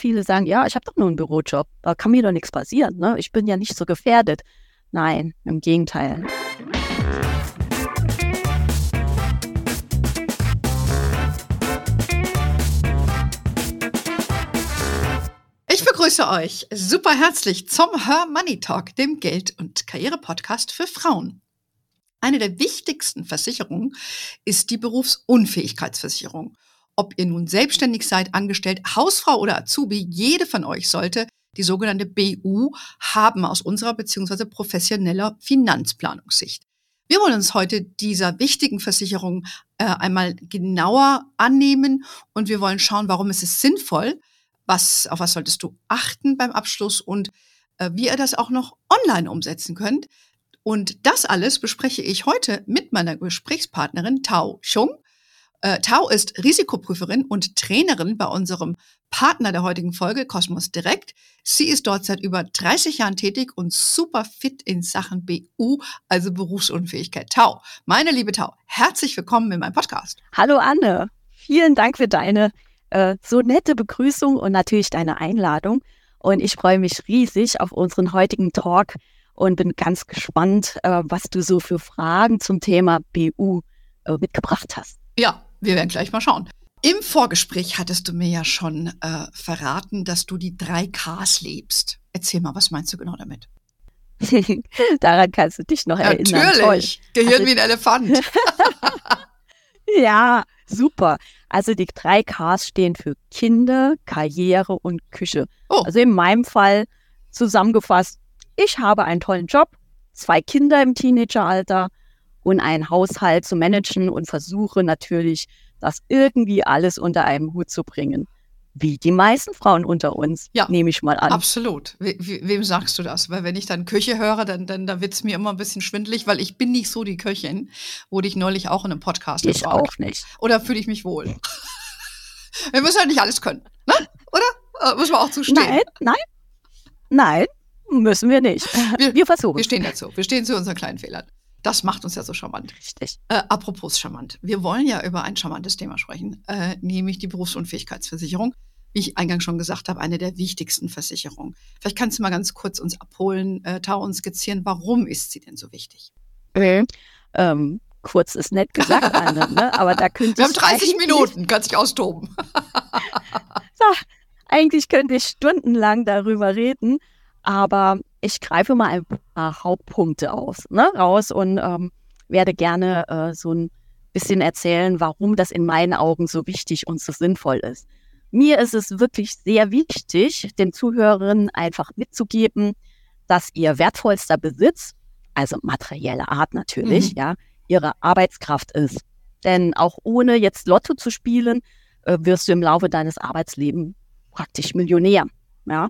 viele sagen, ja, ich habe doch nur einen Bürojob, da kann mir doch nichts passieren, ne? ich bin ja nicht so gefährdet. Nein, im Gegenteil. Ich begrüße euch super herzlich zum Her Money Talk, dem Geld- und Karriere-Podcast für Frauen. Eine der wichtigsten Versicherungen ist die Berufsunfähigkeitsversicherung. Ob ihr nun selbstständig seid, angestellt, Hausfrau oder Azubi, jede von euch sollte die sogenannte BU haben aus unserer bzw. professioneller Finanzplanungssicht. Wir wollen uns heute dieser wichtigen Versicherung äh, einmal genauer annehmen und wir wollen schauen, warum ist es sinnvoll, was, auf was solltest du achten beim Abschluss und äh, wie ihr das auch noch online umsetzen könnt. Und das alles bespreche ich heute mit meiner Gesprächspartnerin Tao Chung. Äh, Tao ist Risikoprüferin und Trainerin bei unserem Partner der heutigen Folge, Cosmos Direct. Sie ist dort seit über 30 Jahren tätig und super fit in Sachen BU, also Berufsunfähigkeit. Tao, meine liebe Tao, herzlich willkommen in meinem Podcast. Hallo Anne, vielen Dank für deine äh, so nette Begrüßung und natürlich deine Einladung. Und ich freue mich riesig auf unseren heutigen Talk und bin ganz gespannt, äh, was du so für Fragen zum Thema BU äh, mitgebracht hast. Ja, wir werden gleich mal schauen. Im Vorgespräch hattest du mir ja schon äh, verraten, dass du die drei Ks lebst. Erzähl mal, was meinst du genau damit? Daran kannst du dich noch erinnern. Natürlich. Gehirn also, wie ein Elefant. ja, super. Also die drei Ks stehen für Kinder, Karriere und Küche. Oh. Also in meinem Fall zusammengefasst, ich habe einen tollen Job, zwei Kinder im Teenageralter, und einen Haushalt zu managen und versuche natürlich, das irgendwie alles unter einem Hut zu bringen. Wie die meisten Frauen unter uns, ja, nehme ich mal an. Absolut. We wem sagst du das? Weil wenn ich dann Küche höre, dann, dann da wird es mir immer ein bisschen schwindlig, weil ich bin nicht so die Köchin. Wurde ich neulich auch in einem Podcast Ich gefragt. auch nicht. Oder fühle ich mich wohl? wir müssen ja nicht alles können, ne? oder? Äh, müssen wir auch zustehen? Nein, nein, nein, müssen wir nicht. Wir, wir versuchen. Wir stehen dazu. Wir stehen zu unseren kleinen Fehlern. Das macht uns ja so charmant. Richtig. Äh, apropos charmant. Wir wollen ja über ein charmantes Thema sprechen, äh, nämlich die Berufsunfähigkeitsversicherung. Wie ich eingangs schon gesagt habe, eine der wichtigsten Versicherungen. Vielleicht kannst du mal ganz kurz uns abholen, äh, Tau und skizzieren, warum ist sie denn so wichtig? Okay. Ähm, kurz ist nett gesagt, Anne, ne? aber da könnte Wir haben 30 Minuten, kannst dich austoben. so, eigentlich könnte ich stundenlang darüber reden, aber ich greife mal ein paar Hauptpunkte aus, ne, raus und ähm, werde gerne äh, so ein bisschen erzählen, warum das in meinen Augen so wichtig und so sinnvoll ist. Mir ist es wirklich sehr wichtig, den Zuhörerinnen einfach mitzugeben, dass ihr wertvollster Besitz, also materielle Art natürlich, mhm. ja, ihre Arbeitskraft ist. Denn auch ohne jetzt Lotto zu spielen, äh, wirst du im Laufe deines Arbeitslebens praktisch Millionär. Ja?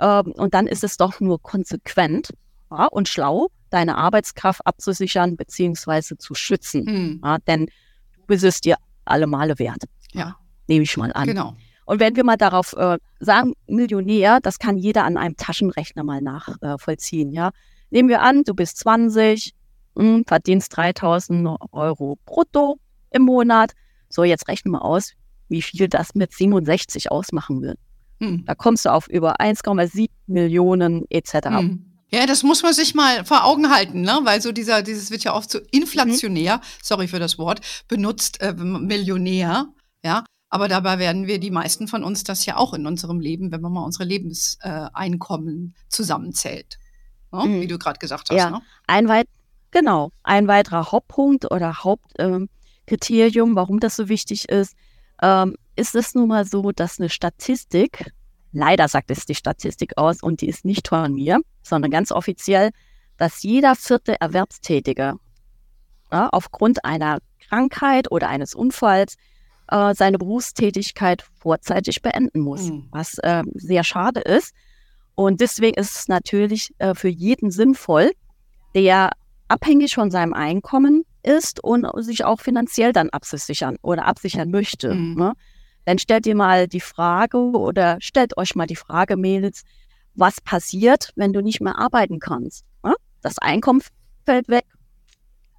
Ähm, und dann ist es doch nur konsequent ja, und schlau, deine Arbeitskraft abzusichern bzw. zu schützen. Hm. Ja, denn du bist es dir alle Male wert. Ja. Nehme ich mal an. Genau. Und wenn wir mal darauf äh, sagen, Millionär, das kann jeder an einem Taschenrechner mal nachvollziehen. Äh, ja? Nehmen wir an, du bist 20, mh, hm, verdienst 3000 Euro brutto im Monat. So, jetzt rechnen wir aus, wie viel das mit 67 ausmachen wird. Hm. Da kommst du auf über 1,7 Millionen etc. Hm. Ja, das muss man sich mal vor Augen halten, ne? weil so dieser, dieses wird ja oft so inflationär, mhm. sorry für das Wort, benutzt, äh, Millionär, ja. Aber dabei werden wir die meisten von uns das ja auch in unserem Leben, wenn man mal unsere Lebenseinkommen äh, zusammenzählt. Ne? Mhm. Wie du gerade gesagt hast. Ja, ne? ein weit, genau, ein weiterer Hauptpunkt oder Hauptkriterium, äh, warum das so wichtig ist, ähm, ist es nun mal so, dass eine Statistik, leider sagt es die Statistik aus und die ist nicht von mir, sondern ganz offiziell, dass jeder vierte Erwerbstätige ja, aufgrund einer Krankheit oder eines Unfalls äh, seine Berufstätigkeit vorzeitig beenden muss, mhm. was äh, sehr schade ist. Und deswegen ist es natürlich äh, für jeden sinnvoll, der abhängig von seinem Einkommen ist und sich auch finanziell dann absichern oder absichern möchte. Mhm. Ne? Dann stellt ihr mal die Frage oder stellt euch mal die Frage, Mädels, was passiert, wenn du nicht mehr arbeiten kannst? Ne? Das Einkommen fällt weg,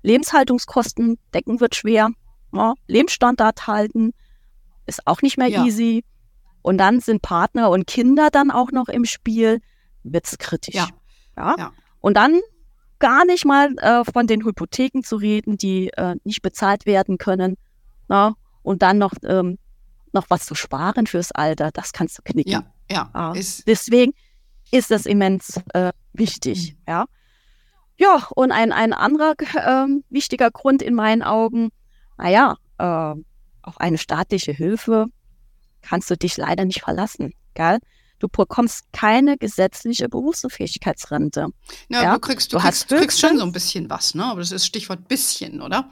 Lebenshaltungskosten decken wird schwer, ne? Lebensstandard halten ist auch nicht mehr ja. easy. und dann sind Partner und Kinder dann auch noch im Spiel, wird es kritisch. Ja. Ja? Ja. Und dann gar nicht mal äh, von den Hypotheken zu reden, die äh, nicht bezahlt werden können. Na? Und dann noch, ähm, noch was zu sparen fürs Alter, das kannst du knicken. Ja, ja. Ja. Ist, Deswegen ist das immens äh, wichtig. Mhm. Ja. ja, und ein, ein anderer ähm, wichtiger Grund in meinen Augen, naja, äh, auf eine staatliche Hilfe kannst du dich leider nicht verlassen. Gell? Du bekommst keine gesetzliche Berufsunfähigkeitsrente. ja, ja, du kriegst, du du kriegst, hast kriegst schon so ein bisschen was, ne? Aber das ist Stichwort bisschen, oder?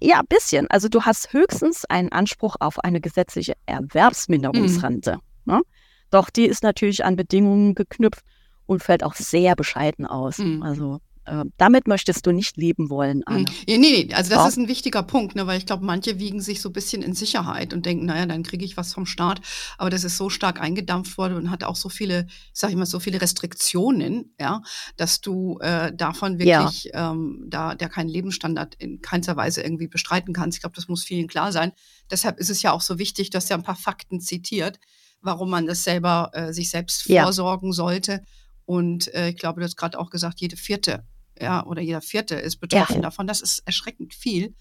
Ja, ein bisschen. Also du hast höchstens einen Anspruch auf eine gesetzliche Erwerbsminderungsrente. Ne? Doch die ist natürlich an Bedingungen geknüpft und fällt auch sehr bescheiden aus. Mhm. Also äh, damit möchtest du nicht leben wollen, Anne. Mhm. Ja, nee, nee, also das Ja. ist ein wichtiger Punkt, ne, weil ich glaube, manche wiegen sich so ein bisschen in Sicherheit und denken, naja, dann kriege ich was vom Staat. Aber das ist so stark eingedampft worden und hat auch so viele, sag ich mal, so viele Restriktionen, ja, dass du äh, davon Ja. wirklich ähm, da der keinen Lebensstandard in keinster Weise irgendwie bestreiten kannst. Ich glaube, das muss vielen klar sein. Deshalb ist es ja auch so wichtig, dass ja ein paar Fakten zitiert, warum man das selber äh, sich selbst Ja. vorsorgen sollte. Und äh, ich glaube, du hast gerade auch gesagt, jede vierte ja, oder jeder Vierte ist betroffen davon. Das ist erschreckend viel.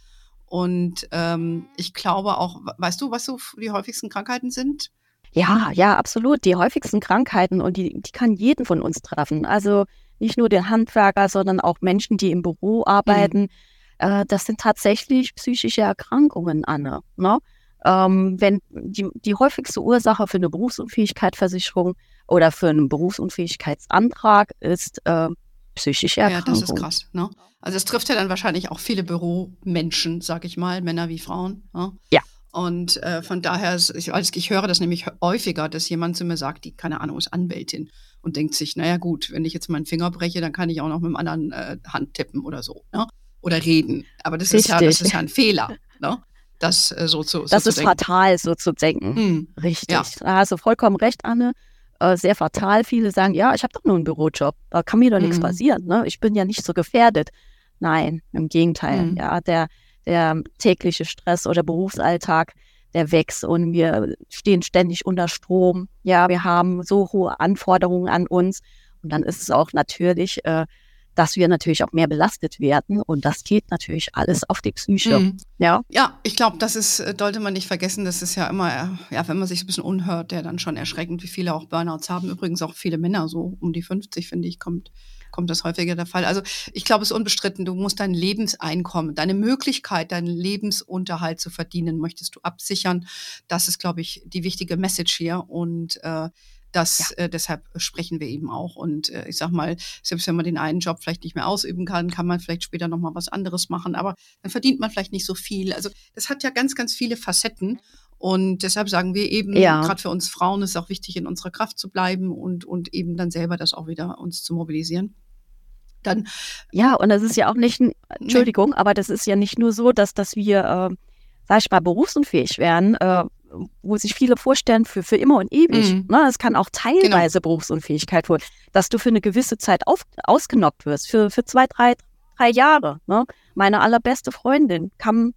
Und ähm, ich glaube auch, weißt du, was so die häufigsten Krankheiten sind? Ja, ja, absolut. Die häufigsten Krankheiten und die, die kann jeden von uns treffen. Also nicht nur den Handwerker, sondern auch Menschen, die im Büro arbeiten. Äh, das sind tatsächlich psychische Erkrankungen, Anne. Ne? Ähm, wenn die, die häufigste Ursache für eine Berufsunfähigkeitsversicherung oder für einen Berufsunfähigkeitsantrag ist äh, psychische Ja, Erkrankung. das ist krass. Ne? Also es trifft ja dann wahrscheinlich auch viele Büromenschen, sag ich mal, Männer wie Frauen. Ne? Ja. Und äh, von daher, ist, ich, als ich höre das nämlich häufiger, dass jemand zu mir sagt, die, keine Ahnung, ist Anwältin und denkt sich, naja gut, wenn ich jetzt meinen Finger breche, dann kann ich auch noch mit dem anderen äh, Hand tippen oder so. Ne? Oder reden. Aber das ist, ja, das ist ja ein Fehler, ne? das äh, so zu, so Das zu ist denken. fatal, so zu denken. Hm. Richtig. Ja. Da hast du vollkommen recht, Anne. Äh, sehr fatal. Viele sagen, ja, ich habe doch nur einen Bürojob. Da kann mir doch nichts Mhm. passieren. Ne? Ich bin ja nicht so gefährdet. Nein, im Gegenteil. Mhm. Ja, der, der tägliche Stress oder Berufsalltag, der wächst und wir stehen ständig unter Strom. Ja, wir haben so hohe Anforderungen an uns. Und dann ist es auch natürlich, äh, dass wir natürlich auch mehr belastet werden. Und das geht natürlich alles auf die Psyche. Mhm. Ja. Ja, ich glaube, das ist, äh, sollte man nicht vergessen, das ist ja immer, äh, ja, wenn man sich so ein bisschen unhört, der dann schon erschreckend, wie viele auch Burnouts haben. Übrigens auch viele Männer, so um die 50, finde ich, kommt, kommt das häufiger der Fall. Also ich glaube, es ist unbestritten, du musst dein Lebenseinkommen, deine Möglichkeit, deinen Lebensunterhalt zu verdienen, möchtest du absichern. Das ist, glaube ich, die wichtige Message hier. Und äh, das, äh, deshalb sprechen wir eben auch. Und äh, ich sag mal, selbst wenn man den einen Job vielleicht nicht mehr ausüben kann, kann man vielleicht später nochmal was anderes machen. Aber dann verdient man vielleicht nicht so viel. Also das hat ja ganz, ganz viele Facetten. Und deshalb sagen wir eben, Ja. gerade für uns Frauen ist es auch wichtig, in unserer Kraft zu bleiben und, und eben dann selber das auch wieder uns zu mobilisieren. Dann, Ja, und das ist ja auch nicht, Entschuldigung, aber das ist ja nicht nur so, dass, dass wir, äh, sag ich mal, berufsunfähig werden, äh, wo sich viele vorstellen für, für immer und ewig. Mhm. Ne? Es kann auch teilweise Berufsunfähigkeit werden, dass du für eine gewisse Zeit auf, ausgenockt wirst, für, für zwei, drei, drei Jahre. Ne? Meine allerbeste Freundin kam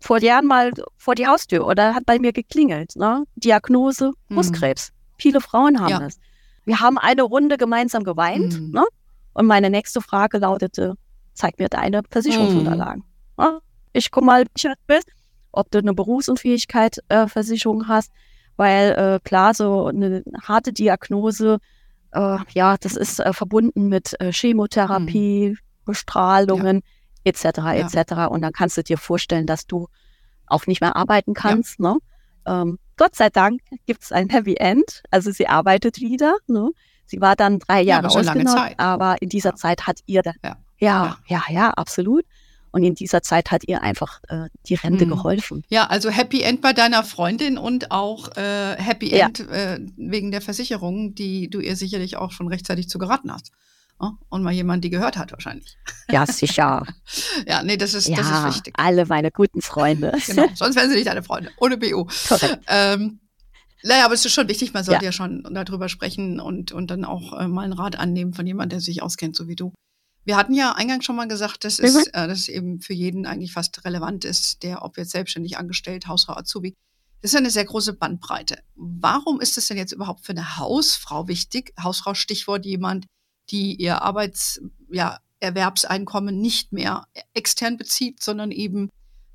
vor Jahren mal vor die Haustür oder hat bei mir geklingelt. Ne? Diagnose Mhm. Brustkrebs. Viele Frauen haben Ja. das. Wir haben eine Runde gemeinsam geweint. Mhm. Ne? Und meine nächste Frage lautete, zeig mir deine Versicherungsunterlagen. Ja, ich guck mal, wie du bist, ob du eine Berufsunfähigkeit äh, hast, weil äh, klar, so eine harte Diagnose, äh, ja, das ist äh, verbunden mit äh, Chemotherapie, Bestrahlungen etc. etc. Und dann kannst du dir vorstellen, dass du auch nicht mehr arbeiten kannst. Ne? Ähm, Gott sei Dank gibt es ein Happy End. Also sie arbeitet wieder. Ne? Sie war dann drei Ja, Jahre lange ausgenommen, Zeit. aber in dieser Ja. Zeit hat ihr da, Ja. ja, ja, ja, absolut. Und in dieser Zeit hat ihr einfach äh, die Rente Mhm. geholfen. ja, also Happy End bei deiner Freundin und auch äh, Happy Ja. End äh, wegen der Versicherung, die du ihr sicherlich auch schon rechtzeitig zu geraten hast. Ja? Und mal jemand, die gehört hat wahrscheinlich. Ja, sicher. Ja, nee, das ist, das ist ja, wichtig. alle meine guten Freunde. Genau, sonst wären sie nicht deine Freunde, ohne BU. Korrekt. Ähm, naja, aber es ist schon wichtig, man sollte Ja. ja, schon darüber sprechen und, und dann auch äh, mal einen Rat annehmen von jemandem, der sich auskennt, so wie du. Wir hatten ja eingangs schon mal gesagt, dass es, äh, dass es eben für jeden eigentlich fast relevant ist, der, ob jetzt selbstständig angestellt, Hausfrau, Azubi. Das ist eine sehr große Bandbreite. Warum ist es denn jetzt überhaupt für eine Hausfrau wichtig? Hausfrau, Stichwort jemand, die ihr Arbeits, ja, Erwerbseinkommen nicht mehr extern bezieht, sondern eben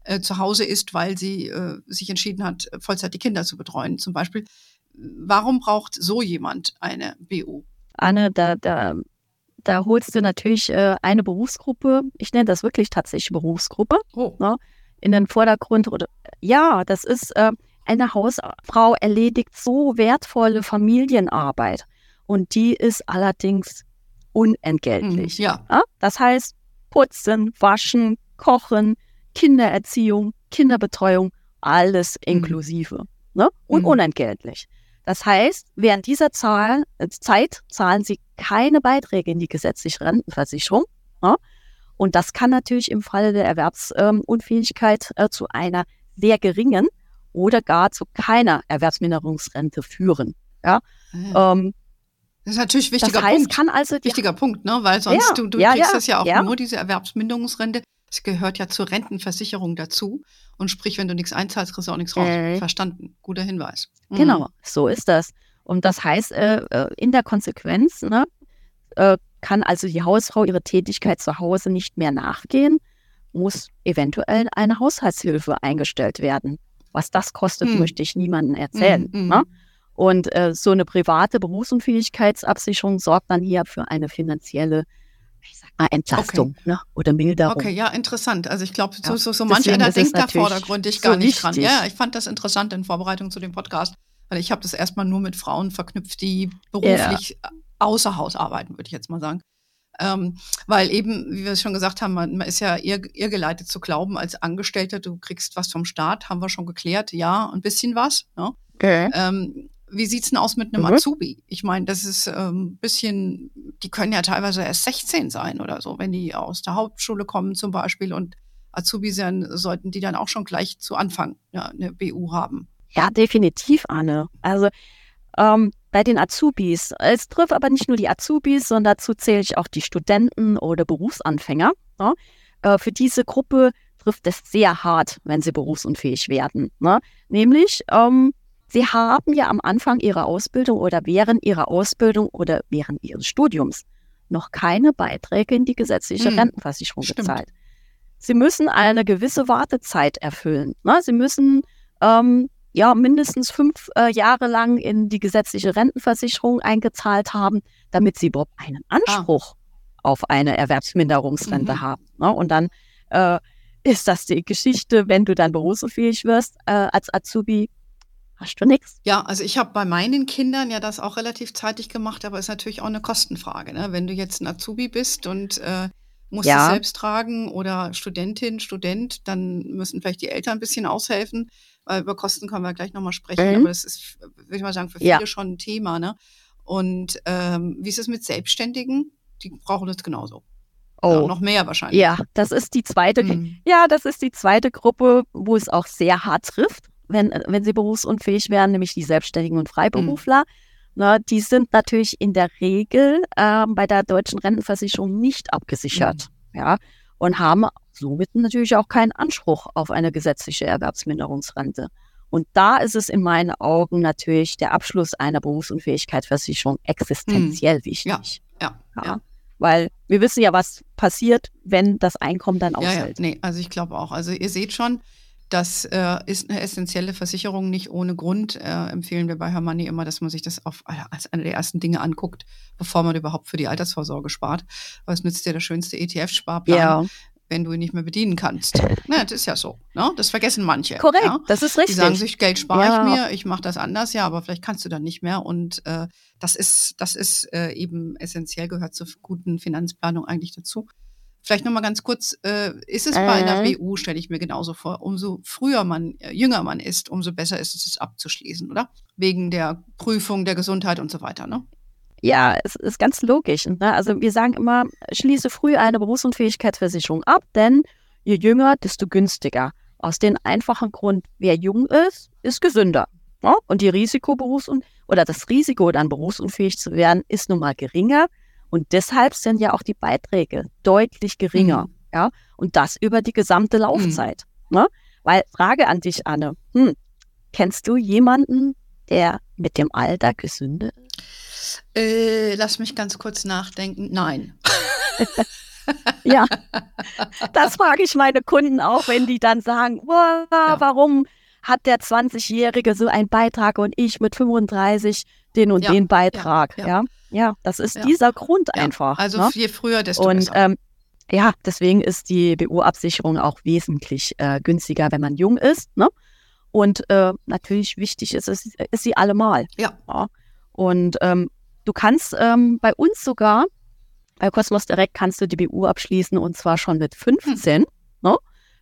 äh, zu Hause ist, weil sie äh, sich entschieden hat, Vollzeit die Kinder zu betreuen, zum Beispiel. Warum braucht so jemand eine BU? Anne, da, da, da holst du natürlich äh, eine Berufsgruppe, ich nenne das wirklich tatsächlich Berufsgruppe, oh. ne, in den Vordergrund. Oder, ja, das ist äh, eine Hausfrau erledigt so wertvolle Familienarbeit und die ist allerdings unentgeltlich. Mhm, ja. ja. Das heißt, putzen, waschen, kochen, Kindererziehung, Kinderbetreuung, alles mhm. inklusive ne? und mhm. unentgeltlich. Das heißt, während dieser Zahl, äh, Zeit zahlen sie keine Beiträge in die gesetzliche Rentenversicherung. Ne? Und das kann natürlich im Falle der Erwerbsunfähigkeit äh, zu einer sehr geringen oder gar zu keiner Erwerbsminderungsrente führen. Ja? Ah. Ähm, das ist natürlich ein wichtiger das heißt, Punkt. Kann also, wichtiger ja. Punkt, ne? weil sonst ja, du, du ja, kriegst das ja auch nur diese Erwerbsminderungsrente. Es gehört ja zur Rentenversicherung dazu. Und sprich, wenn du nichts einzahlst, kriegst du auch nichts raus. Äh. Verstanden. Guter Hinweis. Mhm. Genau, so ist das. Und das heißt, äh, äh, in der Konsequenz ne, äh, kann also die Hausfrau ihre Tätigkeit zu Hause nicht mehr nachgehen, muss eventuell eine Haushaltshilfe eingestellt werden. Was das kostet, hm. möchte ich niemandem erzählen. Hm, hm. Ne? Und äh, so eine private Berufsunfähigkeitsabsicherung sorgt dann hier für eine finanzielle mal, Entlastung okay. ne? oder Milderung. Okay, ja, interessant. Also ich glaube, so, so, so manch einer denkt da vordergründig gar so nicht dran. Ja, ich fand das interessant in Vorbereitung zu dem Podcast, weil ich habe das erstmal nur mit Frauen verknüpft, die beruflich ja. außer Haus arbeiten, würde ich jetzt mal sagen. Ähm, weil eben, wie wir es schon gesagt haben, man, man ist ja eher, eher geleitet zu glauben, als Angestellter, du kriegst was vom Staat, haben wir schon geklärt, ja, ein bisschen was. Ne? Okay. Ähm, wie sieht's denn aus mit einem mhm. Azubi? Ich meine, das ist ein ähm, bisschen, die können ja teilweise erst 16 sein oder so, wenn die aus der Hauptschule kommen zum Beispiel und Azubi sein, sollten die dann auch schon gleich zu Anfang ja, eine BU haben. Ja, definitiv, Anne. Also ähm, bei den Azubis, es trifft aber nicht nur die Azubis, sondern dazu zähle ich auch die Studenten oder Berufsanfänger. Ja? Äh, für diese Gruppe trifft es sehr hart, wenn sie berufsunfähig werden. Ne? Nämlich, ähm, Sie haben ja am Anfang Ihrer Ausbildung oder während Ihrer Ausbildung oder während Ihres Studiums noch keine Beiträge in die gesetzliche hm, Rentenversicherung stimmt. gezahlt. Sie müssen eine gewisse Wartezeit erfüllen. Ne? Sie müssen ähm, ja mindestens fünf äh, Jahre lang in die gesetzliche Rentenversicherung eingezahlt haben, damit Sie überhaupt einen ah. Anspruch ah. auf eine Erwerbsminderungsrente mhm. haben. Ne? Und dann äh, ist das die Geschichte, wenn du dann berufsunfähig wirst äh, als Azubi, Hast du nichts? Ja, also ich habe bei meinen Kindern ja das auch relativ zeitig gemacht, aber ist natürlich auch eine Kostenfrage. Ne? Wenn du jetzt ein Azubi bist und äh, musst ja. es selbst tragen oder Studentin, Student, dann müssen vielleicht die Eltern ein bisschen aushelfen, weil über Kosten können wir gleich nochmal sprechen. Mhm. Aber das ist, würde ich mal sagen, für viele ja. schon ein Thema. Ne? Und ähm, wie ist es mit Selbstständigen? Die brauchen das genauso. Oh. Ja, noch mehr wahrscheinlich. Ja, das ist die zweite, mhm. ja, das ist die zweite Gruppe, wo es auch sehr hart trifft wenn, wenn sie berufsunfähig werden, nämlich die Selbstständigen und Freiberufler. Mhm. Na, die sind natürlich in der Regel äh, bei der deutschen Rentenversicherung nicht abgesichert. Mhm. Ja, und haben somit natürlich auch keinen Anspruch auf eine gesetzliche Erwerbsminderungsrente. Und da ist es in meinen Augen natürlich der Abschluss einer Berufsunfähigkeitsversicherung existenziell mhm. wichtig. Ja, ja, ja. Weil wir wissen ja, was passiert, wenn das Einkommen dann ausfällt. Ja, ja. Nee, also ich glaube auch. Also ihr seht schon, das äh, ist eine essentielle Versicherung, nicht ohne Grund. Äh, empfehlen wir bei Hermanni immer, dass man sich das auf, als eine der ersten Dinge anguckt, bevor man überhaupt für die Altersvorsorge spart. Es nützt dir der schönste ETF-Sparplan, ja. wenn du ihn nicht mehr bedienen kannst. Na, das ist ja so. Ne? Das vergessen manche. Korrekt, ja? das ist richtig. Die sagen sich, Geld spare ja. ich mir, ich mache das anders, ja, aber vielleicht kannst du dann nicht mehr. Und äh, das ist, das ist äh, eben essentiell, gehört zur guten Finanzplanung eigentlich dazu. Vielleicht nochmal ganz kurz, äh, ist es äh. bei einer. BU, stelle ich mir genauso vor, umso früher man, äh, jünger man ist, umso besser ist es, es abzuschließen, oder? Wegen der Prüfung der Gesundheit und so weiter, ne? Ja, es ist ganz logisch. Ne? Also wir sagen immer, schließe früh eine Berufsunfähigkeitsversicherung ab, denn je jünger, desto günstiger. Aus dem einfachen Grund, wer jung ist, ist gesünder. Ne? Und die Risikoberufs- oder das Risiko, dann berufsunfähig zu werden, ist nun mal geringer, und deshalb sind ja auch die Beiträge deutlich geringer. Mhm. Ja, und das über die gesamte Laufzeit. Mhm. Ne? Weil, Frage an dich, Anne, hm, Kennst du jemanden, der mit dem Alter gesünder ist? Äh, lass mich ganz kurz nachdenken. Nein. ja, das frage ich meine Kunden auch, wenn die dann sagen, wow, ja. warum hat der 20-Jährige so einen Beitrag und ich mit 35 den und ja, den Beitrag. Ja, ja. Ja das ist dieser Grund einfach. Also ne? je früher, desto und, besser. Ähm, ja, deswegen ist die BU-Absicherung auch wesentlich äh, günstiger, wenn man jung ist. Ne? Und äh, natürlich wichtig ist, ist, ist sie allemal. Ja. ja. Und ähm, du kannst ähm, bei uns sogar, bei Cosmos Direct kannst du die BU abschließen und zwar schon mit 15 hm. ne,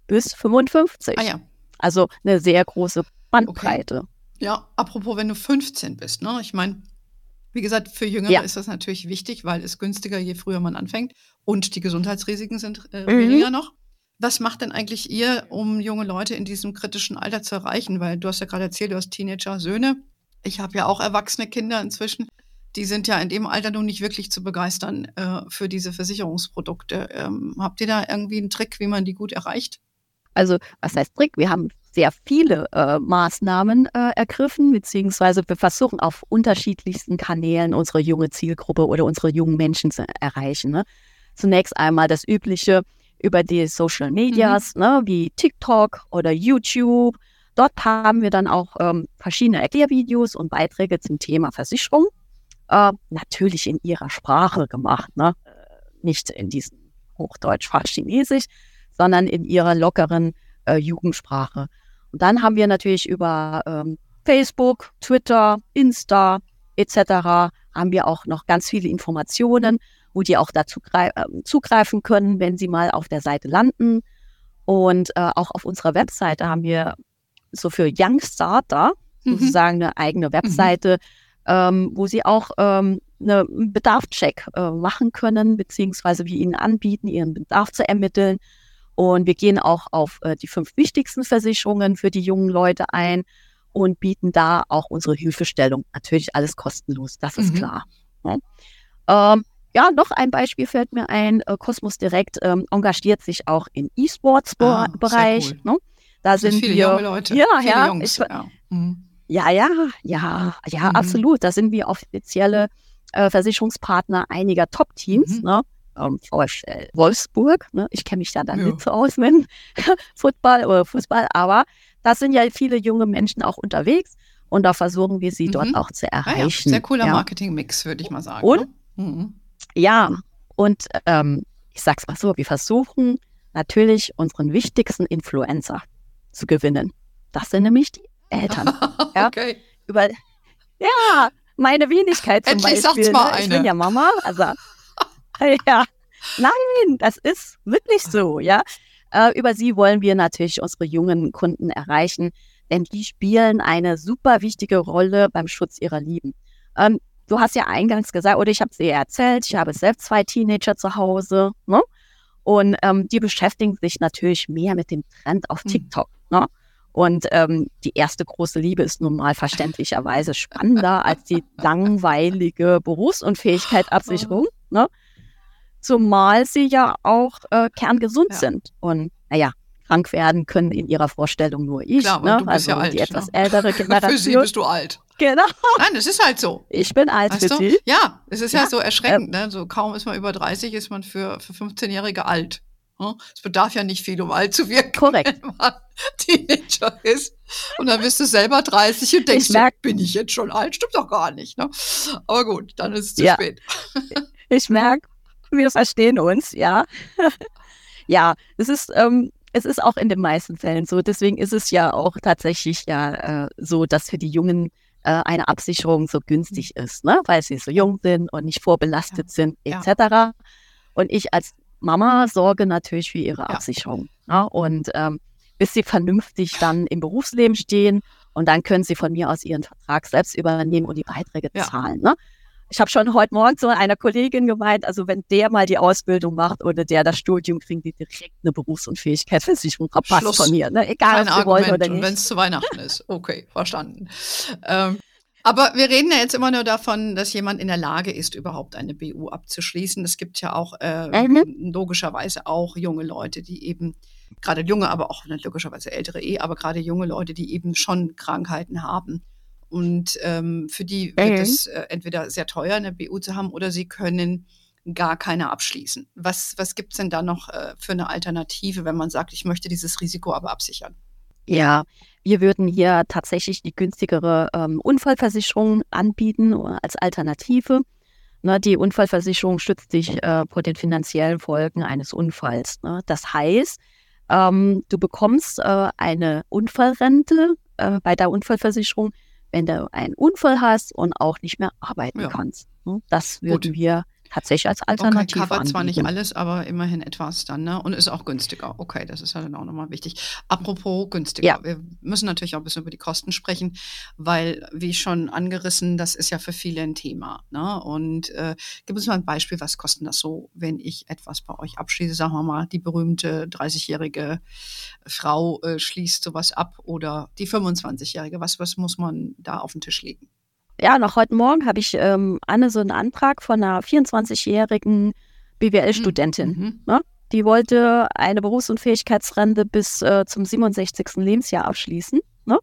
bis 55. Ah ja. Also eine sehr große Bandbreite. Okay. Ja, apropos, wenn du 15 bist, ne? Ich meine, wie gesagt, für Jüngere ja. ist das natürlich wichtig, weil es günstiger, je früher man anfängt. Und die Gesundheitsrisiken sind äh, mhm. weniger noch. Was macht denn eigentlich ihr, um junge Leute in diesem kritischen Alter zu erreichen? Weil du hast ja gerade erzählt, du hast Teenager, Söhne. Ich habe ja auch erwachsene Kinder inzwischen. Die sind ja in dem Alter nun nicht wirklich zu begeistern äh, für diese Versicherungsprodukte. Ähm, habt ihr da irgendwie einen Trick, wie man die gut erreicht? Also, was heißt Trick? Wir haben sehr viele äh, Maßnahmen äh, ergriffen, beziehungsweise wir versuchen auf unterschiedlichsten Kanälen unsere junge Zielgruppe oder unsere jungen Menschen zu erreichen. Ne? Zunächst einmal das Übliche über die Social Medias, mhm. ne, wie TikTok oder YouTube. Dort haben wir dann auch ähm, verschiedene Erklärvideos und Beiträge zum Thema Versicherung. Äh, natürlich in ihrer Sprache gemacht, ne? nicht in diesem Hochdeutsch, Chinesisch, sondern in ihrer lockeren äh, Jugendsprache. Und dann haben wir natürlich über ähm, Facebook, Twitter, Insta etc. haben wir auch noch ganz viele Informationen, wo die auch dazu äh, zugreifen können, wenn sie mal auf der Seite landen. Und äh, auch auf unserer Webseite haben wir so für Young Starter mhm. sozusagen eine eigene Webseite, mhm. ähm, wo sie auch ähm, einen Bedarfscheck äh, machen können, beziehungsweise wir ihnen anbieten, ihren Bedarf zu ermitteln und wir gehen auch auf äh, die fünf wichtigsten Versicherungen für die jungen Leute ein und bieten da auch unsere Hilfestellung. Natürlich alles kostenlos, das ist mhm. klar. Ja. Ne? Ähm, ja, noch ein Beispiel fällt mir ein. Äh, Cosmos Direkt ähm, engagiert sich auch im E-Sports-Bereich. Ah, ne? Da sind viele wir. Junge Leute. Ja, viele ja, Jungs, ich, ja. Mhm. ja. ja, ja, ja, mhm. absolut. Da sind wir offizielle äh, Versicherungspartner einiger Top-Teams. Mhm. Ne? Ähm, VfL Wolfsburg. Ne? Ich kenne mich da dann ja. nicht so aus mit Football oder Fußball, aber da sind ja viele junge Menschen auch unterwegs und da versuchen wir sie mhm. dort auch zu erreichen. Ah ja, sehr cooler ja. Marketingmix, würde ich mal sagen. Und, ne? mhm. Ja, und ähm, ich sag's mal so, wir versuchen natürlich unseren wichtigsten Influencer zu gewinnen. Das sind nämlich die Eltern. ja? okay. Über, ja, meine Wenigkeit zum Endlich Beispiel. Sagt's mal ne? eine. Ich bin ja Mama, also ja, nein, das ist wirklich so, ja. Äh, über sie wollen wir natürlich unsere jungen Kunden erreichen, denn die spielen eine super wichtige Rolle beim Schutz ihrer Lieben. Ähm, du hast ja eingangs gesagt, oder ich habe es dir erzählt, ich habe selbst zwei Teenager zu Hause, ne? Und ähm, die beschäftigen sich natürlich mehr mit dem Trend auf mhm. TikTok. Mhm. Ne? Und ähm, die erste große Liebe ist nun mal verständlicherweise spannender als die langweilige Berufsunfähigkeitsabsicherung. Ne? Zumal sie ja auch äh, kerngesund ja. sind. Und naja, krank werden können in ihrer Vorstellung nur ich. Klar, ne? du also ja alt, die etwas ne? ältere Generation. Für sie bist du alt. Genau. Nein, es ist halt so. Ich bin alt weißt für du? sie. Ja, es ist ja, Ja, so erschreckend. Ne? So kaum ist man über 30, ist man für, für 15-Jährige alt. Ne? Es bedarf ja nicht viel, um alt zu wirken, Korrekt. wenn man Teenager ist. Und dann bist du selber 30 und denkst, Ich merk- bin ich jetzt schon alt? Stimmt doch gar nicht. Ne? Aber gut, dann ist es zu Ja. spät. Ich merke, wir verstehen uns, ja. ja, es ist, ähm, es ist auch in den meisten Fällen so. Deswegen ist es ja auch tatsächlich ja äh, so, dass für die Jungen äh, eine Absicherung so günstig ist, ne? weil sie so jung sind und nicht vorbelastet sind, Ja. etc. Und ich als Mama sorge natürlich für ihre Ja. Absicherung. Ne? Und ähm, bis sie vernünftig dann im Berufsleben stehen und dann können sie von mir aus ihren Vertrag selbst übernehmen und die Beiträge Ja. zahlen. Ne? Ich habe schon heute Morgen zu einer Kollegin gemeint, also wenn der mal die Ausbildung macht oder der das Studium, kriegen die direkt eine Berufs- und Fähigkeitsversicherung Rabatt Schluss. von mir. Ne? Egal, Kein ob sie wollen oder und wenn nicht. es zu Weihnachten ist. Okay, verstanden. Ähm, aber wir reden ja jetzt immer nur davon, dass jemand in der Lage ist, überhaupt eine BU abzuschließen. Es gibt ja auch äh, Mhm. logischerweise auch junge Leute, die eben gerade junge, aber auch nicht logischerweise ältere eh, aber gerade junge Leute, die eben schon Krankheiten haben. Und ähm, für die wird Mhm. es äh, entweder sehr teuer, eine BU zu haben, oder sie können gar keine abschließen. Was, was gibt es denn da noch äh, für eine Alternative, wenn man sagt, ich möchte dieses Risiko aber absichern? Ja, wir würden hier tatsächlich die günstigere ähm, Unfallversicherung anbieten als Alternative. Ne, die Unfallversicherung schützt dich äh, vor den finanziellen Folgen eines Unfalls. Ne? Das heißt, ähm, du bekommst äh, eine Unfallrente äh, bei der Unfallversicherung, wenn du einen Unfall hast und auch nicht mehr arbeiten Ja. kannst. Ne? Das Gut. würden wir tatsächlich als Okay, Alternative covert anbieten. zwar nicht alles, aber immerhin etwas dann, ne? Und ist auch günstiger. Okay, das ist ja dann auch nochmal wichtig. Apropos günstiger. Ja. Wir müssen natürlich auch ein bisschen über die Kosten sprechen, weil, wie schon angerissen, das ist ja für viele ein Thema. Ne? Und äh, gib uns mal ein Beispiel, was kostet das so, wenn ich etwas bei euch abschließe? Sagen wir mal, die berühmte 30-jährige Frau äh, schließt sowas ab oder die 25-jährige. Was, was muss man da auf den Tisch legen? Ja, noch heute Morgen habe ich ähm, Anne so einen Antrag von einer 24-jährigen BWL-Studentin. Mhm. Die wollte eine Berufsunfähigkeitsrente bis äh, zum 67. Lebensjahr abschließen. Ne?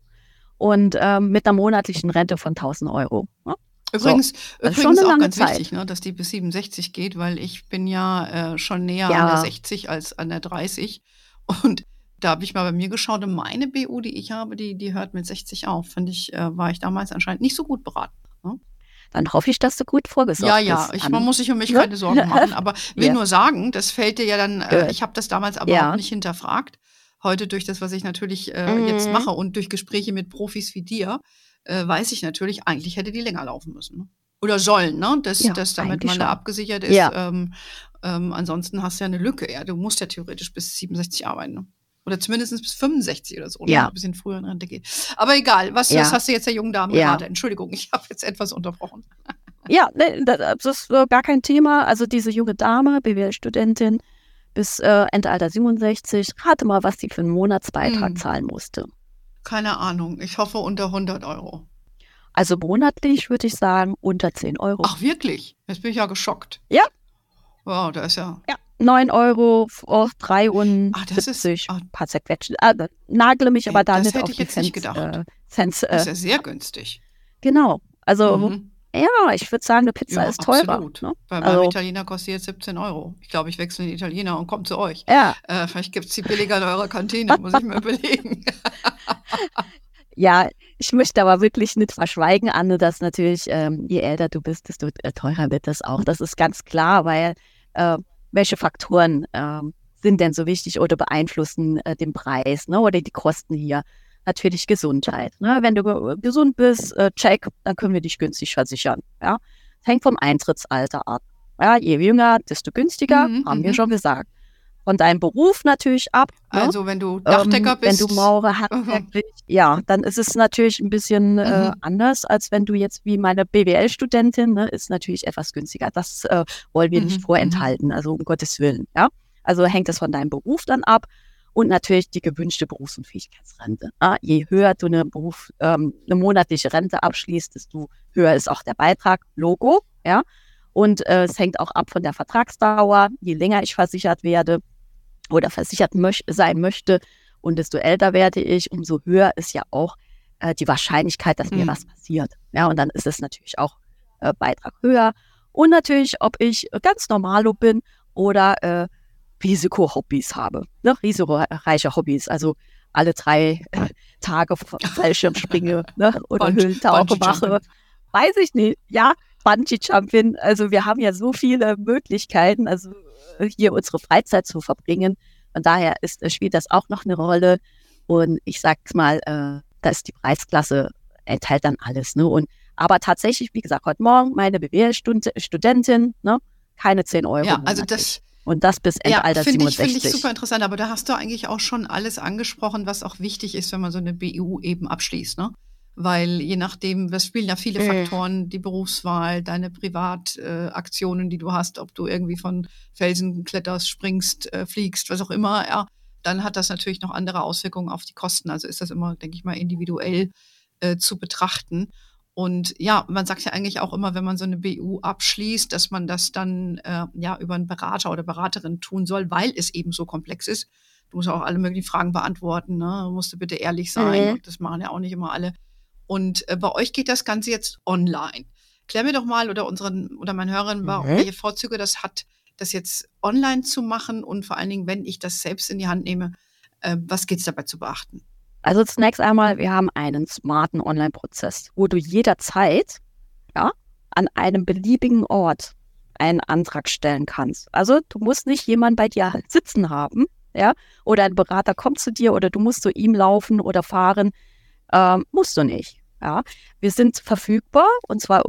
Und ähm, mit einer monatlichen Rente von 1000 Euro. Ne? Übrigens, schon übrigens auch ganz Zeit. wichtig, ne, dass die bis 67 geht, weil ich bin ja äh, schon näher Ja. an der 60 als an der 30. Und da habe ich mal bei mir geschaut und meine BU, die ich habe, die, die hört mit 60 auf. Finde ich, äh, war ich damals anscheinend nicht so gut beraten. Dann hoffe ich, dass du gut vorgesorgt ja, ja, bist. ich, man muss sich um mich Ja. keine Sorgen machen, aber will Ja. nur sagen, das fällt dir ja dann, äh, ich habe das damals aber Ja. auch nicht hinterfragt. Heute durch das, was ich natürlich äh, Mhm. jetzt mache und durch Gespräche mit Profis wie dir, äh, weiß ich natürlich, eigentlich hätte die länger laufen müssen. Ne? Oder sollen, ne? Dass, Ja, dass damit man da schon. abgesichert ist. Ja. Ähm, ähm, ansonsten hast du ja eine Lücke. Ja? Du musst ja theoretisch bis 67 arbeiten. Ne? Oder zumindest bis 65 oder so, ne? Ja. ein bisschen früher in Rente geht. Aber egal, was, Ja. was hast du jetzt der jungen Dame Ja. geraten? Entschuldigung, ich habe jetzt etwas unterbrochen. Ja, ne, das ist gar kein Thema. Also diese junge Dame, BWL-Studentin, bis äh, Endalter 67, rate mal, was die für einen Monatsbeitrag Hm. zahlen musste. Keine Ahnung. Ich hoffe unter 100 Euro. Also monatlich würde ich sagen unter 10 Euro. Ach, wirklich? Jetzt bin ich ja geschockt. Ja. Wow, da ist ja. Ja, 9 Euro, oh, 73, Ah, das ist- ah. paar zerquetscht. Ah, nagle mich aber da das nicht hätte auf ich die jetzt nicht gedacht. Äh, Cents, Das äh, ist ja sehr günstig. genau. Also, Mhm. ja, ich würde sagen, eine Pizza Ja, ist teurer. absolut. Ne? Bei meinem Also, Italiener kostet jetzt 17 Euro. Ich glaube, ich wechsle in den Italiener und komme zu euch. ja, Äh, vielleicht gibt es die billiger in eurer Kantine, muss ich mir überlegen. ja, ich möchte aber wirklich nicht verschweigen, Anne, dass natürlich, ähm, je älter du bist, desto äh, teurer wird das auch. Das ist ganz klar, weil äh, welche Faktoren ähm, sind denn so wichtig oder beeinflussen äh, den Preis ne, oder die Kosten hier? Natürlich Gesundheit. Ne? Wenn du ge gesund bist, äh, check, dann können wir dich günstig versichern. Ja? Das hängt vom Eintrittsalter ab. Ja, je jünger, desto günstiger, Mhm, haben wir mhm. schon gesagt. Von deinem Beruf natürlich ab. Ne? Also, wenn du Dachdecker Ähm, wenn bist. du Maurer handwerklich, ja, dann ist es natürlich ein bisschen äh, Mhm. anders, als wenn du jetzt wie meine BWL-Studentin, ne, ist natürlich etwas günstiger. Das äh, wollen wir Mhm, nicht vorenthalten, also um Gottes Willen, ja. Also hängt es von deinem Beruf dann ab und natürlich die gewünschte Berufs- und Fähigkeitsrente. Ja, je höher du eine Beruf, ähm, eine monatliche Rente abschließt, desto höher ist auch der Beitrag, Logo, ja. Und äh, es hängt auch ab von der Vertragsdauer. Je länger ich versichert werde oder versichert möch sein möchte, und desto älter werde ich, umso höher ist ja auch äh, die Wahrscheinlichkeit, dass mir Mhm. was passiert. Ja, und dann ist es natürlich auch äh, Beitrag höher. Und natürlich, ob ich ganz normalo bin oder äh, Risikohobbys habe. Ne? Risikoreiche Hobbys, also alle drei äh, Tage Fallschirmspringe ne? oder Bungee- Höhlentauche mache. Weiß ich nicht. Ja, Bungee Jumping. Also wir haben ja so viele Möglichkeiten, also hier unsere Freizeit zu verbringen. Von daher ist, äh, spielt das auch noch eine Rolle. Und ich sag's mal, äh, da ist die Preisklasse enthält dann alles. Ne? Und aber tatsächlich, wie gesagt, heute Morgen meine BWL-Studentin, ne? keine 10 Euro. Ja, also das, Und das bis ja, Endalter finde ich, 67. finde ich super interessant. Aber da hast du eigentlich auch schon alles angesprochen, was auch wichtig ist, wenn man so eine BU eben abschließt, ne? Weil je nachdem, das spielen ja viele Mhm. Faktoren, die Berufswahl, deine Privataktionen, äh, die du hast, ob du irgendwie von Felsen kletterst, springst, äh, fliegst, was auch immer, ja, dann hat das natürlich noch andere Auswirkungen auf die Kosten. Also ist das immer, denke ich mal, individuell äh, zu betrachten. Und ja, man sagt ja eigentlich auch immer, wenn man so eine BU abschließt, dass man das dann äh, ja über einen Berater oder Beraterin tun soll, weil es eben so komplex ist. du musst auch alle möglichen Fragen beantworten, ne? Du musst bitte ehrlich sein. Mhm. Das machen ja auch nicht immer alle. Und äh, bei euch geht das Ganze jetzt online. Klär mir doch mal oder unseren oder meinen Hörern, Mhm. welche Vorzüge das hat, das jetzt online zu machen und vor allen Dingen, wenn ich das selbst in die Hand nehme, äh, was geht es dabei zu beachten? Also zunächst einmal, wir haben einen smarten Online-Prozess, wo du jederzeit ja, an einem beliebigen Ort einen Antrag stellen kannst. Also du musst nicht jemanden bei dir sitzen haben, ja, oder ein Berater kommt zu dir oder du musst zu ihm laufen oder fahren. Ähm, musst du nicht. Ja. Wir sind verfügbar und zwar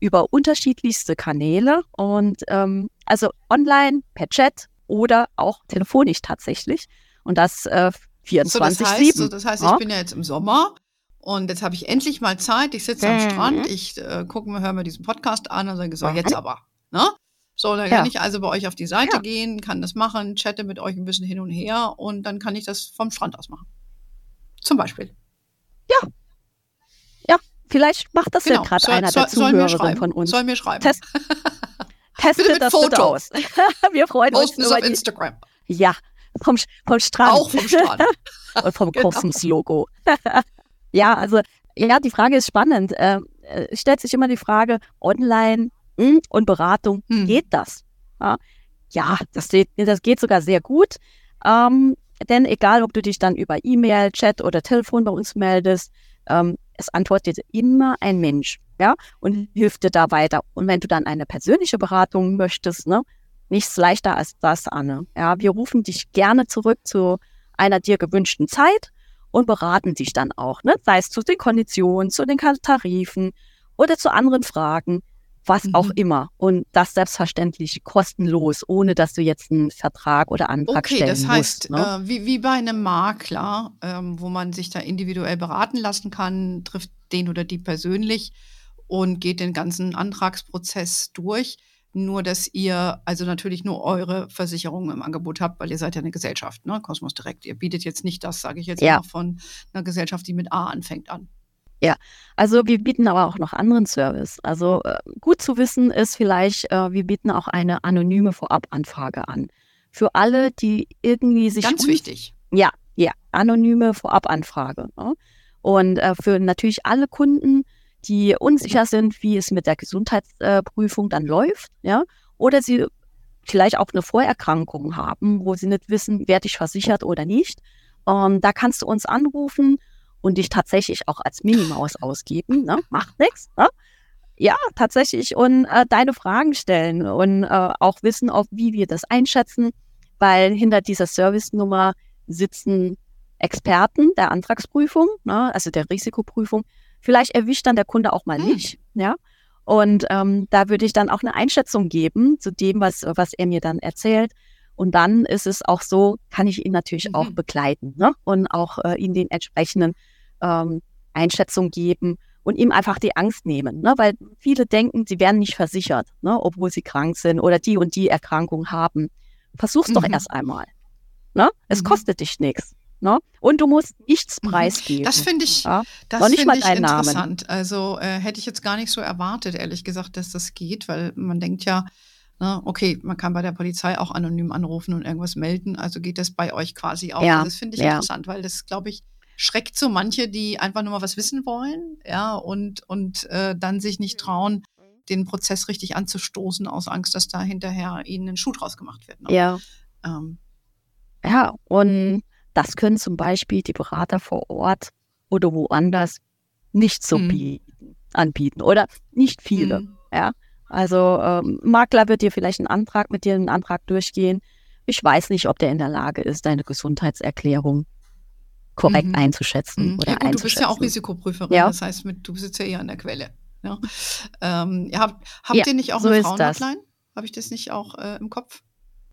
über unterschiedlichste Kanäle und ähm, also online, per Chat oder auch telefonisch tatsächlich. Und das äh, So, das 24-7. heißt, so, das heißt, ja. ich bin ja jetzt im Sommer und jetzt habe ich endlich mal Zeit. Ich sitze am Mhm. Strand, ich äh, gucke mir, höre mir diesen Podcast an und sage so, Mhm. jetzt aber. Ne? So, dann Ja. kann ich also bei euch auf die Seite Ja. gehen, kann das machen, chatte mit euch ein bisschen hin und her und dann kann ich das vom Strand aus machen. Zum Beispiel. Vielleicht macht das ja gerade einer soll, der Zuhörerinnen von uns. Soll mir schreiben. Test- Testet das Foto. bitte aus. Wir freuen uns Posten es auf über die, Instagram. Ja, vom, vom Strand. Auch vom Strand. und vom Genau. Kosmos-Logo. ja, also, ja, die Frage ist spannend. Äh, äh, stellt sich immer die Frage, online hm, und Beratung, Hm. geht das? Ja, ja das, geht, das geht sogar sehr gut. Ähm, denn egal, ob du dich dann über E-Mail, Chat oder Telefon bei uns meldest, ähm, es antwortet immer ein Mensch, ja, und hilft dir da weiter. Und wenn du dann eine persönliche Beratung möchtest, ne, nichts leichter als das, Anne. Ja, wir rufen dich gerne zurück zu einer dir gewünschten Zeit und beraten dich dann auch, ne? sei es zu den Konditionen, zu den Tarifen oder zu anderen Fragen, was Mhm. auch immer. Und das selbstverständlich kostenlos, ohne dass du jetzt einen Vertrag oder Antrag Okay, stellen das heißt, musst. Ne? äh, wie, wie bei einem Makler, ähm, wo man sich da individuell beraten lassen kann, trifft den oder die persönlich und geht den ganzen Antragsprozess durch. Nur, dass ihr also natürlich nur eure Versicherungen im Angebot habt, weil ihr seid ja eine Gesellschaft, ne? Kosmos Direkt. Ihr bietet jetzt nicht das, sage ich jetzt Ja. mal, von einer Gesellschaft, die mit A anfängt an. Also wir bieten aber auch noch anderen Service. Also äh, gut zu wissen ist vielleicht, äh, wir bieten auch eine anonyme Vorabanfrage an. Für alle, die irgendwie sich Ganz wichtig. Ja, ja, anonyme Vorabanfrage. Ne? Und äh, für natürlich alle Kunden, die unsicher sind, wie es mit der Gesundheitsprüfung dann läuft, ja, oder sie vielleicht auch eine Vorerkrankung haben, wo sie nicht wissen, werde ich versichert oder nicht. Ähm, da kannst du uns anrufen und dich tatsächlich auch als Minimaus ausgeben. Ne? Macht nichts. Ne? Ja, tatsächlich. Und äh, deine Fragen stellen und äh, auch wissen, auch wie wir das einschätzen, weil hinter dieser Service-Nummer sitzen Experten der Antragsprüfung, ne, also der Risikoprüfung. Vielleicht erwischt dann der Kunde auch mal Hm. nicht, ja. Und ähm, da würde ich dann auch eine Einschätzung geben zu dem, was, was er mir dann erzählt. Und dann ist es auch so, kann ich ihn natürlich Mhm. auch begleiten ne? und auch äh, ihm den entsprechenden ähm, Einschätzung geben und ihm einfach die Angst nehmen, ne? weil viele denken, sie werden nicht versichert, ne? obwohl sie krank sind oder die und die Erkrankung haben. Versuch's doch Mhm. erst einmal. Ne? Es Mhm. kostet dich nichts. Ne? Und du musst nichts Mhm. preisgeben. Das finde ich, ja? das mal ich deinen Namen. interessant. Also äh, hätte ich jetzt gar nicht so erwartet, ehrlich gesagt, dass das geht, weil man denkt ja, ne, okay, man kann bei der Polizei auch anonym anrufen und irgendwas melden. Also geht das bei euch quasi auch. Ja, Also das finde ich ja. interessant, weil das, glaube ich, schreckt so manche, die einfach nur mal was wissen wollen, ja, und, und äh, dann sich nicht trauen, den Prozess richtig anzustoßen, aus Angst, dass da hinterher ihnen ein Schuh draus gemacht wird. Ne? ja. Ähm, Ja, und das können zum Beispiel die Berater vor Ort oder woanders nicht so Mhm. bieten, anbieten oder nicht viele. mhm. Ja, also ähm, Makler wird dir vielleicht einen Antrag mit dir einen Antrag durchgehen. Ich weiß nicht, ob der in der Lage ist, deine Gesundheitserklärung korrekt Mhm. einzuschätzen Mhm. oder Ja gut, du bist ja auch einzuschätzen. Risikoprüferin, Ja. das heißt, mit, du sitzt ja eher an der Quelle. Ja. Ähm, ihr habt habt Ja, ihr nicht auch so eine. Frauenhotline? Habe ich das nicht auch äh, im Kopf?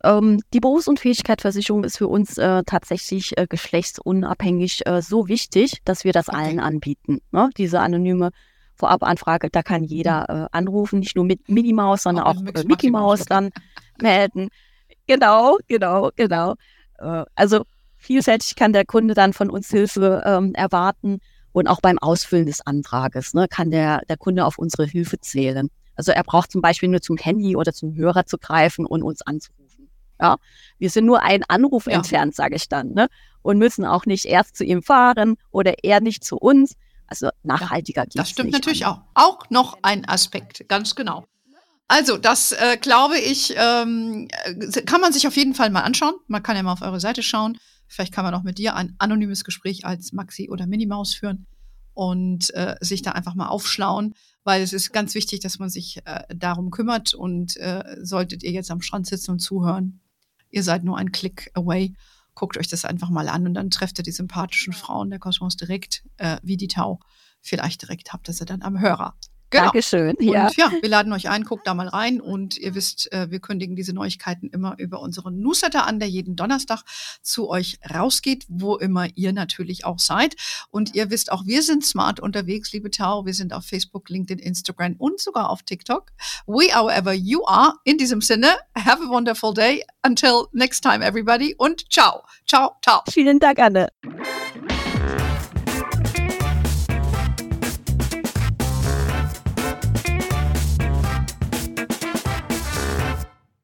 Ähm, die Berufsunfähigkeitsversicherung ist für uns äh, tatsächlich äh, geschlechtsunabhängig äh, so wichtig, dass wir das Okay. allen anbieten. Ne? Diese anonyme Vorabanfrage, da kann jeder äh, anrufen, nicht nur mit Minnie Maus, sondern Auch auch, mit äh, Mickey Maus dann melden. Genau, genau, genau. Äh, also vielfältig kann der Kunde dann von uns Hilfe ähm, erwarten und auch beim Ausfüllen des Antrages ne, kann der, der Kunde auf unsere Hilfe zählen. Also er braucht zum Beispiel nur zum Handy oder zum Hörer zu greifen und uns anzurufen. Ja, wir sind nur einen Anruf ja. entfernt, sage ich dann, ne? Und müssen auch nicht erst zu ihm fahren oder er nicht zu uns. Also nachhaltiger ja, Das stimmt natürlich an. auch. Auch noch ein Aspekt, ganz genau. Also, das äh, glaube ich, ähm, äh, kann man sich auf jeden Fall mal anschauen. Man kann ja mal auf eure Seite schauen. Vielleicht kann man auch mit dir ein anonymes Gespräch als Maxi oder Minimaus führen und äh, sich da einfach mal aufschlauen, weil es ist ganz wichtig, dass man sich äh, darum kümmert und äh, solltet ihr jetzt am Strand sitzen und zuhören, ihr seid nur ein Klick away. Guckt euch das einfach mal an und dann trefft ihr die sympathischen Frauen der Kosmos direkt, äh, wie die Tau. Vielleicht direkt habt ihr sie dann am Hörer. Genau. Dankeschön. Ja. Und ja, wir laden euch ein, guckt da mal rein und ihr wisst, äh, wir kündigen diese Neuigkeiten immer über unseren Newsletter an, der jeden Donnerstag zu euch rausgeht, wo immer ihr natürlich auch seid. Und ihr wisst auch, wir sind smart unterwegs, liebe Tau. Wir sind auf Facebook, LinkedIn, Instagram und sogar auf TikTok. We however you are. In diesem Sinne, have a wonderful day. Until next time, everybody. Und ciao. Ciao, ciao. Vielen Dank, Anne.